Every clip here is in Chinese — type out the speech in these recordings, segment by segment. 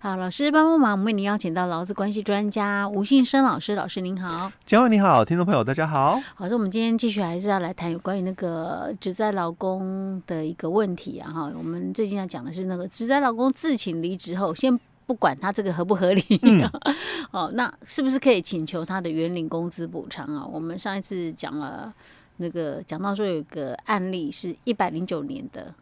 好，老师帮帮忙，我们为您邀请到劳资关系专家吴信生老师，老师您好。嘉惠你好，听众朋友大家好。好，所以我们今天继续还是要来谈有关于那个职灾劳工的一个问题啊哈。我们最近要讲的是那个职灾劳工自请离职后，先不管他这个合不合理，嗯、哦，那是不是可以请求他的原领工资补偿啊？我们上一次讲了那个讲到说有一个案例是一百零九年的。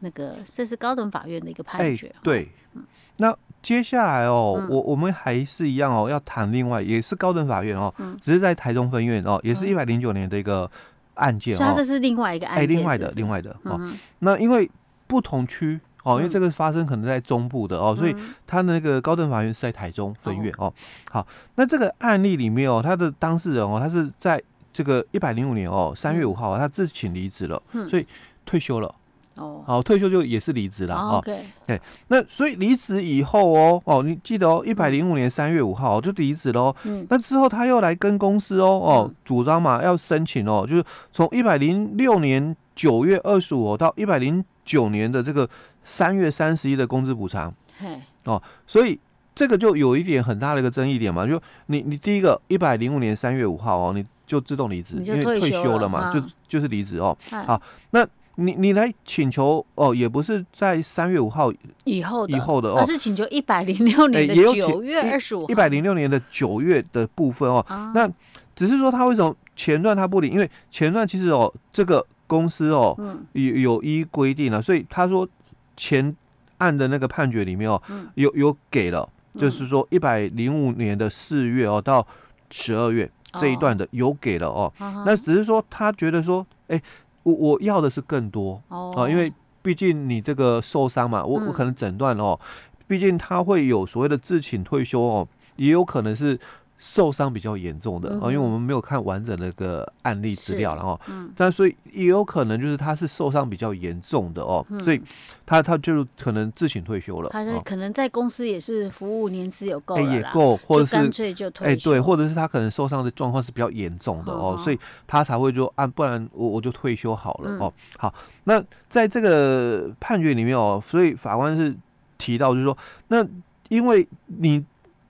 那个，这是高等法院的一个判决。欸、对，嗯、那接下来哦，嗯、我我们还是一样哦，要谈另外也是高等法院哦，嗯、只是在台中分院哦，也是一百零九年的一个案件哦。所以它这是另外一个案件，哎、欸，另外的，另外的哦。嗯、那因为不同区哦，因为这个发生可能在中部的哦，嗯、所以他的那个高等法院是在台中分院哦。好，那这个案例里面哦，他的当事人哦，他是在这个一百零五年哦三月五号，他自请离职了，嗯、所以退休了。哦，好，退休就也是离职了哦。OK，对，那所以离职以后哦，哦，你记得哦，一百零五年三月五号就离职喽。嗯，那之后他又来跟公司哦，哦，主张嘛要申请哦，就是从一百零六年九月二十五到一百零九年的这个三月三十一的工资补偿。嘿，哦，所以这个就有一点很大的一个争议点嘛，就你你第一个一百零五年三月五号哦，你就自动离职，因为退休了嘛，就就是离职哦。好，那。你你来请求哦，也不是在三月五号以后以后的哦，而是请求一百零六年的九月二十五，一百零六年的九月的部分哦。那只是说他为什么前段他不领？因为前段其实哦，这个公司哦有有依规定了，所以他说前案的那个判决里面哦，有有给了，就是说一百零五年的四月哦到十二月这一段的有给了哦。那只是说他觉得说，哎。我我要的是更多哦、啊，因为毕竟你这个受伤嘛，我我可能诊断哦，毕竟他会有所谓的自请退休哦，也有可能是。受伤比较严重的哦，因为我们没有看完整的个案例资料，然后，嗯，但所以也有可能就是他是受伤比较严重的哦，所以他他就可能自请退休了。他是可能在公司也是服务年资有够了，也够，或者是干脆就退休。哎，对，或者是他可能受伤的状况是比较严重的哦，所以他才会说啊，不然我我就退休好了哦。好，那在这个判决里面哦，所以法官是提到就是说，那因为你。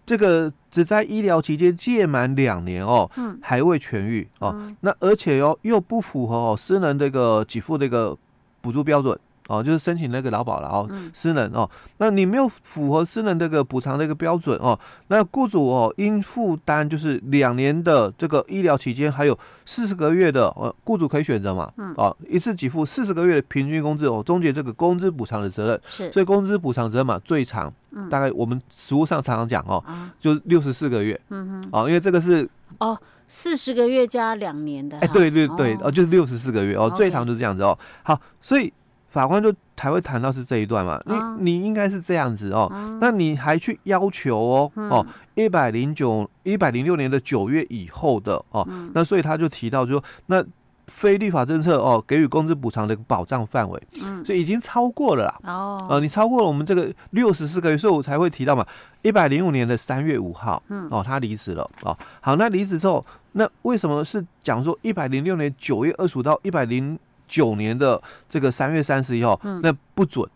这个只在医疗期间届满两年哦，嗯，还未痊愈哦，嗯、那而且哦又不符合哦私人这个给付这个补助标准。哦，就是申请那个劳保了哦，嗯、私人哦，那你没有符合私人这个补偿的一个标准哦，那雇主哦应负担就是两年的这个医疗期间，还有四十个月的哦，雇主可以选择嘛，嗯，哦，一次给付四十个月的平均工资哦，终结这个工资补偿的责任是，所以工资补偿责任嘛最长，嗯，大概我们实务上常常讲哦，嗯、就是六十四个月，嗯哼，哦，因为这个是哦四十个月加两年的，哎，对对对，哦，哦就是六十四个月哦，最长就是这样子哦，好，所以。法官就才会谈到是这一段嘛，你你应该是这样子哦，那你还去要求哦哦一百零九一百零六年的九月以后的哦，那所以他就提到就说那非立法政策哦给予工资补偿的保障范围，所以已经超过了啦。哦，呃你超过了我们这个六十四个月，所以我才会提到嘛，一百零五年的三月五号哦他离职了哦，好那离职之后那为什么是讲说一百零六年九月二十五到一百零九年的这个三月三十一号，嗯、那不准，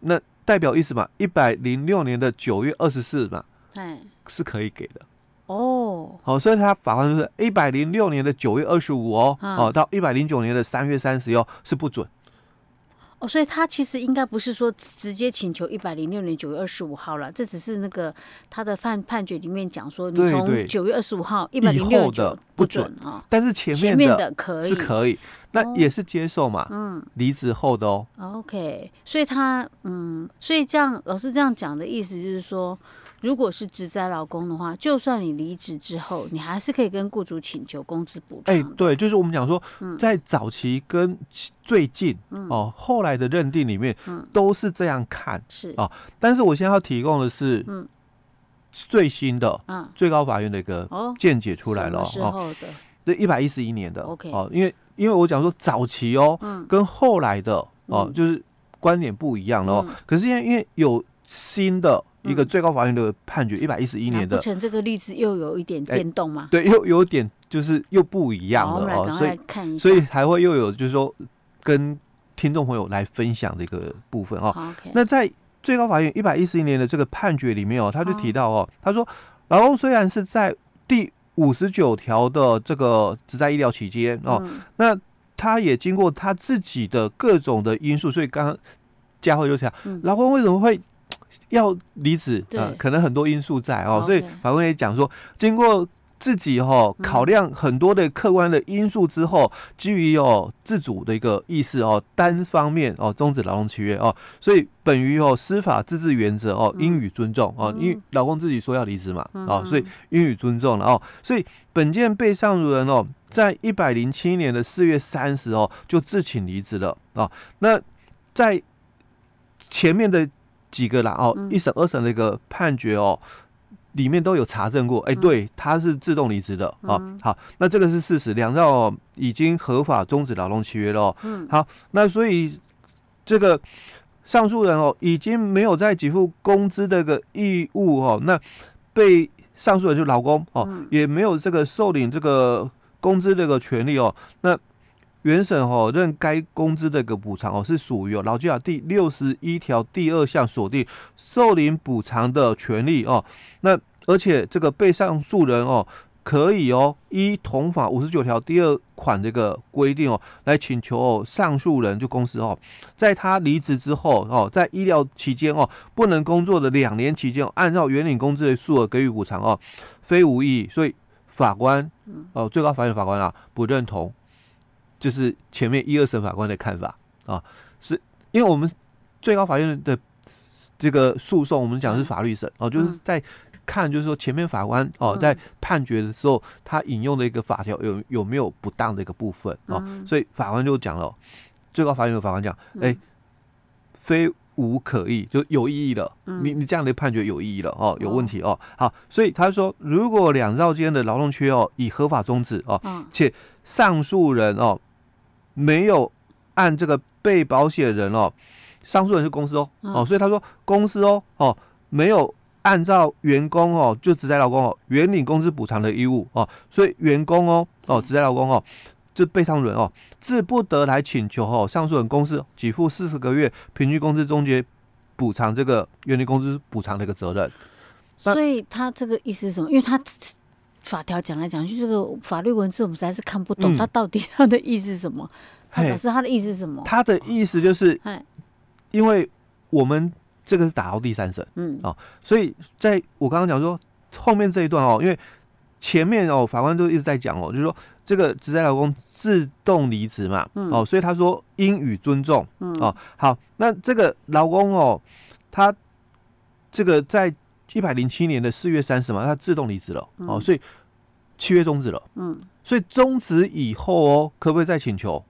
那代表意思嘛？一百零六年的九月二十四嘛，哎、是可以给的哦。好，所以他法官就是一百零六年的九月二十五哦，哦、嗯、到一百零九年的三月三十一号是不准。哦，所以他其实应该不是说直接请求一百零六年九月二十五号了，这只是那个他的判判决里面讲说，你从九月二十五号一百零六的不准啊，但是前面的可以是可以，那也是接受嘛，嗯，离职后的哦。OK，所以他嗯，所以这样老师这样讲的意思就是说。如果是职灾劳工的话，就算你离职之后，你还是可以跟雇主请求工资补偿。哎，对，就是我们讲说，在早期跟最近、嗯、哦，后来的认定里面，嗯、都是这样看是哦。但是我现在要提供的是，嗯，最新的，嗯，最高法院的一个见解出来了哦。这一百一十一年的，OK 哦，因为因为我讲说早期哦，嗯，跟后来的哦，就是观点不一样了哦。嗯、可是因为因为有新的。一个最高法院的判决，一百一十一年的，这个例子又有一点变动吗？对，又有点就是又不一样了哦，所以所以才会又有就是说跟听众朋友来分享的一个部分哦。那在最高法院一百一十一年的这个判决里面哦，他就提到哦，他说，劳工虽然是在第五十九条的这个只在医疗期间哦，那他也经过他自己的各种的因素，所以刚刚佳慧就讲，劳工为什么会 要离职啊？可能很多因素在哦，所以法官也讲说，经过。自己哈考量很多的客观的因素之后，基于哦自主的一个意识哦，单方面哦终止劳动契约哦，所以本于哦司法自治原则哦应予尊重哦，因为老公自己说要离职嘛哦，所以应予尊重了哦，所以本件被上诉人哦，在一百零七年的四月三十哦就自请离职了哦，那在前面的几个啦哦一审二审的一个判决哦。里面都有查证过，哎、欸，对，他是自动离职的，哦、嗯，好，那这个是事实，两兆已经合法终止劳动契约了，嗯，好，那所以这个上诉人哦，已经没有再给付工资的个义务哦，那被上诉人就老公哦，也没有这个受领这个工资这个权利哦，那。原审哦，认该工资的一个补偿哦，是属于哦劳基法第六十一条第二项锁定受领补偿的权利哦。那而且这个被上诉人哦，可以哦依同法五十九条第二款这个规定哦，来请求哦上诉人就公司哦，在他离职之后哦，在医疗期间哦不能工作的两年期间，按照原领工资的数额给予补偿哦，非无异议。所以法官哦，最高法院法官啊不认同。就是前面一二审法官的看法啊，是因为我们最高法院的这个诉讼，我们讲的是法律审哦，就是在看，就是说前面法官哦在判决的时候，他引用的一个法条有有没有不当的一个部分哦，所以法官就讲了，最高法院的法官讲，哎，非无可议，就有意义了，你你这样的判决有意义了哦，有问题哦，好，所以他说，如果两造间的劳动契约哦已合法终止哦，且上诉人哦。没有按这个被保险人哦，上诉人是公司哦，哦，所以他说公司哦，哦，没有按照员工哦，就职在劳工哦，原领工资补偿的义务哦，所以员工哦，哦，职在劳工哦，这被上诉人哦，自不得来请求哦，上诉人公司给付四十个月平均工资终结补偿这个原领工资补偿的一个责任。所以他这个意思是什么？因为他。法条讲来讲去，这个法律文字我们实在是看不懂，他到底他的意思是什么？他表示他的意思是什么？他的意思就是，因为我们这个是打到第三审，嗯哦，所以在我刚刚讲说后面这一段哦，因为前面哦法官都一直在讲哦，就是说这个职在老公自动离职嘛，哦，所以他说应予尊重，哦，好，那这个老公哦，他这个在。一百零七年的四月三十嘛，他自动离职了，嗯、哦，所以契约终止了，嗯，所以终止以后哦，可不可以再请求？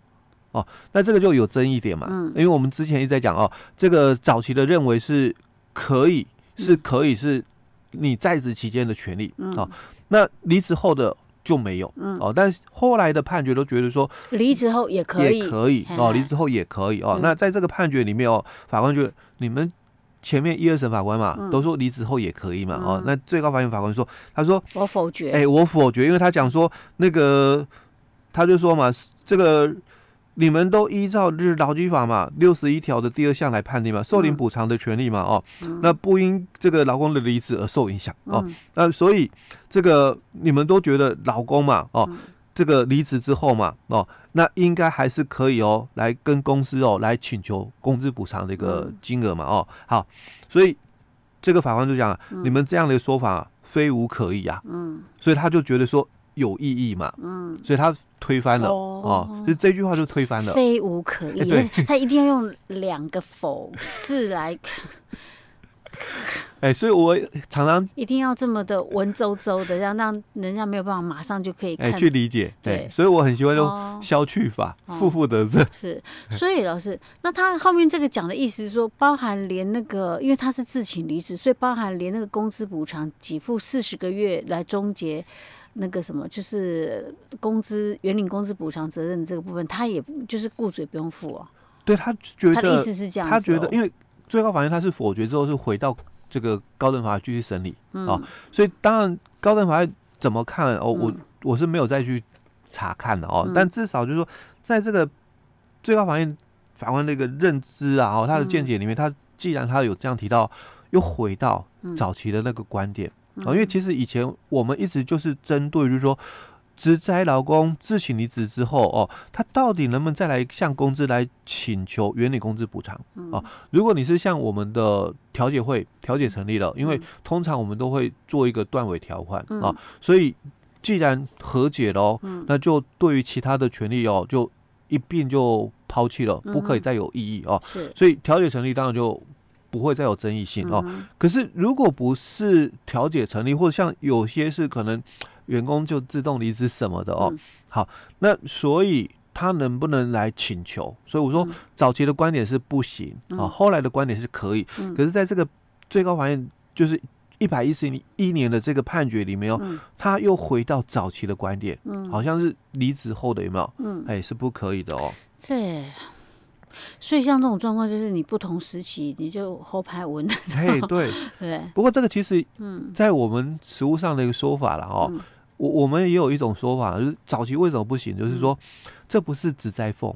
哦，那这个就有争议点嘛，嗯，因为我们之前一直在讲哦，这个早期的认为是可以，是可以是你在职期间的权利，嗯、哦，那离职后的就没有，嗯，哦，但是后来的判决都觉得说离职后也可以，也可以，哦，离职后也可以，哦，嗯、那在这个判决里面哦，法官觉得你们。前面一二审法官嘛，都说离职后也可以嘛，哦，那最高法院法官说，他说我否决，哎，我否决，因为他讲说那个，他就说嘛，这个你们都依照日劳基法嘛六十一条的第二项来判定嘛，受领补偿的权利嘛，哦，那不因这个劳工的离职而受影响哦，那所以这个你们都觉得劳工嘛，哦。这个离职之后嘛，哦，那应该还是可以哦，来跟公司哦来请求工资补偿的一个金额嘛，哦，好，所以这个法官就讲，嗯、你们这样的说法非无可议啊，嗯，所以他就觉得说有异议嘛，嗯，所以他推翻了哦，哦，就这句话就推翻了，非无可议，对，他一定要用两个否字来。哎、欸，所以我常常一定要这么的文绉绉的，让让人家没有办法马上就可以看、欸、去理解。对，对所以我很喜欢用消去法，负负得正。是，所以老师，那他后面这个讲的意思是说，包含连那个，因为他是自请离职，所以包含连那个工资补偿给付四十个月来终结那个什么，就是工资原领工资补偿责任这个部分，他也就是雇主也不用付哦。对他觉得他的意思是这样、哦，他觉得因为。最高法院他是否决之后是回到这个高等法院继续审理啊，所以当然高等法院怎么看哦，我我是没有再去查看的哦，但至少就是说，在这个最高法院法官的一个认知啊，哦，他的见解里面，他既然他有这样提到，又回到早期的那个观点啊，因为其实以前我们一直就是针对，就是说。职灾劳工自请离职之后哦，他到底能不能再来向公司来请求原理工资补偿啊？如果你是向我们的调解会调解成立了，因为通常我们都会做一个断尾条款啊，所以既然和解了，那就对于其他的权利哦，就一并就抛弃了，不可以再有异议哦。所以调解成立当然就不会再有争议性哦。可是如果不是调解成立，或者像有些是可能。员工就自动离职什么的哦，好，那所以他能不能来请求？所以我说早期的观点是不行啊，后来的观点是可以。可是在这个最高法院就是一百一十一年的这个判决里面哦，他又回到早期的观点，好像是离职后的有没有？嗯，哎，是不可以的哦。这，所以像这种状况，就是你不同时期你就后排文。哎，对 对。不过这个其实嗯，在我们实务上的一个说法了哦。我我们也有一种说法，就是早期为什么不行？就是说，这不是职灾缝，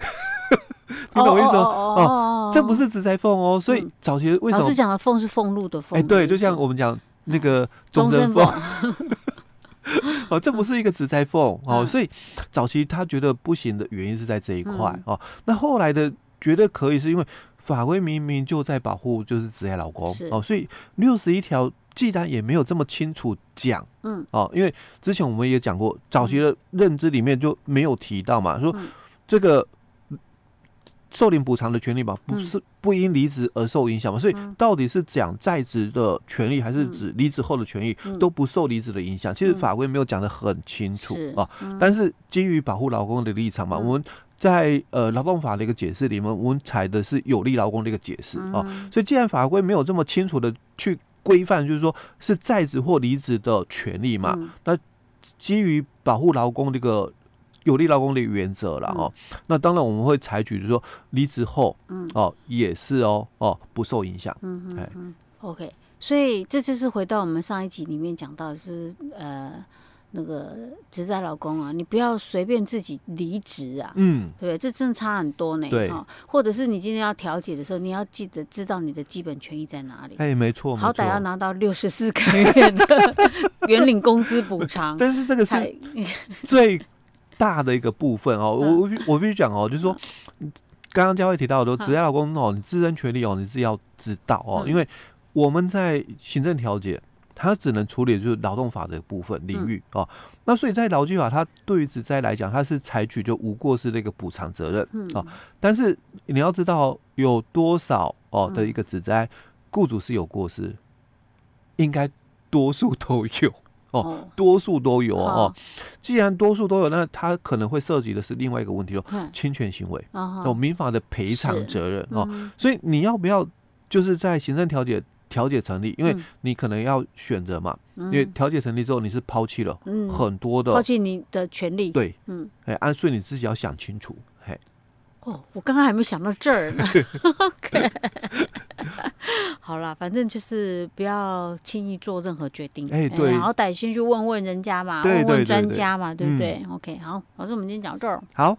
你懂我意思吗？哦，这不是职灾缝哦，所以早期为什么？老师讲的缝是俸禄的俸。哎，对，就像我们讲那个终身俸。哦，这不是一个直灾缝哦，所以早期他觉得不行的原因是在这一块哦。那后来的觉得可以，是因为法规明明就在保护就是职业老公哦，所以六十一条。既然也没有这么清楚讲，嗯，哦，因为之前我们也讲过，早期的认知里面就没有提到嘛，说这个受领补偿的权利吧，不是不因离职而受影响嘛，所以到底是讲在职的权利，还是指离职后的权益都不受离职的影响？其实法规没有讲的很清楚啊，但是基于保护劳工的立场嘛，我们在呃劳动法的一个解释里面，我们采的是有利劳工的一个解释啊，所以既然法规没有这么清楚的去。规范就是说，是在职或离职的权利嘛？嗯、那基于保护劳工这个有利劳工的原则了哦。嗯、那当然我们会采取就是说，离职后，嗯，哦，也是哦，哦，不受影响。嗯嗯嗯。嗯 OK，所以这就是回到我们上一集里面讲到的是呃。那个职灾老公啊，你不要随便自己离职啊，嗯，对，这真的差很多呢。对，或者是你今天要调解的时候，你要记得知道你的基本权益在哪里。哎，没错，好歹要拿到六十四个月的 原领工资补偿。但是这个是 最大的一个部分哦。我我我必须讲哦，就是说，刚刚佳慧提到的，职灾老公哦，你自身权利哦，你自己要知道哦，因为我们在行政调解。他只能处理就是劳动法的部分领域哦，那所以在劳基法，它对于职灾来讲，它是采取就无过失的一个补偿责任啊。但是你要知道有多少哦的一个职灾，雇主是有过失，应该多数都有哦，多数都有哦。既然多数都有，那它可能会涉及的是另外一个问题哦，侵权行为哦，民法的赔偿责任哦。所以你要不要就是在行政调解？调解成立，因为你可能要选择嘛，嗯、因为调解成立之后，你是抛弃了很多的，抛弃你的权利。对，嗯，哎，按顺你自己要想清楚，嘿。哦，我刚刚还没想到这儿呢。OK，好啦，反正就是不要轻易做任何决定，哎，对，好歹先去问问人家嘛，问问专家嘛，对不对，，OK，好，老师，我们今天讲到这儿，好。